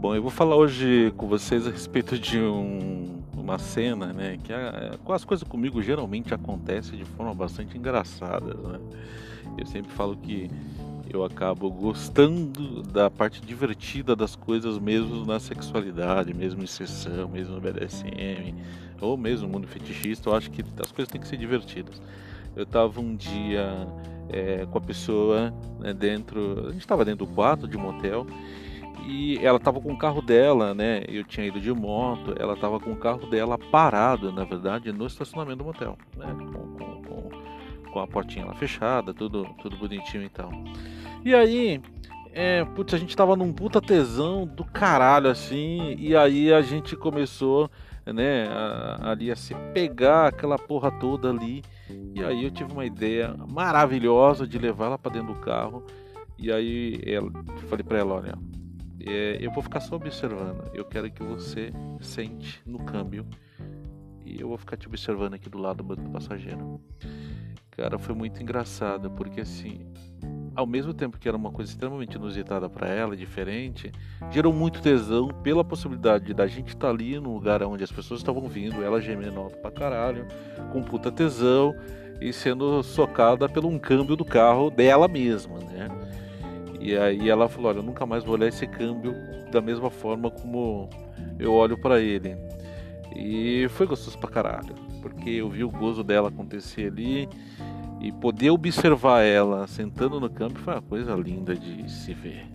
Bom, eu vou falar hoje com vocês a respeito de um, uma cena, né? Que a, as coisas comigo geralmente acontecem de forma bastante engraçada, né? Eu sempre falo que eu acabo gostando da parte divertida das coisas, mesmo na sexualidade, mesmo em sessão, mesmo no BDSM, ou mesmo no mundo fetichista. Eu acho que as coisas têm que ser divertidas. Eu estava um dia é, com a pessoa né, dentro, a gente estava dentro do quarto de motel e ela estava com o carro dela, né? Eu tinha ido de moto, ela estava com o carro dela parado, na verdade, no estacionamento do motel, né? Com, com, com, com a portinha lá fechada, tudo, tudo bonitinho e tal. E aí, é, putz, a gente tava num puta tesão do caralho, assim, e aí a gente começou, né, a, ali a se pegar aquela porra toda ali, e aí eu tive uma ideia maravilhosa de levar ela para dentro do carro, e aí ela, falei para ela, olha, é, eu vou ficar só observando, eu quero que você sente no câmbio, e eu vou ficar te observando aqui do lado do banco do passageiro. Cara, foi muito engraçado, porque assim, ao mesmo tempo que era uma coisa extremamente inusitada para ela, diferente, gerou muito tesão pela possibilidade da gente estar tá ali no lugar onde as pessoas estavam vindo, ela gemendo alto pra caralho, com puta tesão e sendo socada pelo um câmbio do carro dela mesma, né? E aí ela falou: Olha, eu nunca mais vou olhar esse câmbio da mesma forma como eu olho para ele. E foi gostoso pra caralho, porque eu vi o gozo dela acontecer ali e poder observar ela sentando no campo foi uma coisa linda de se ver.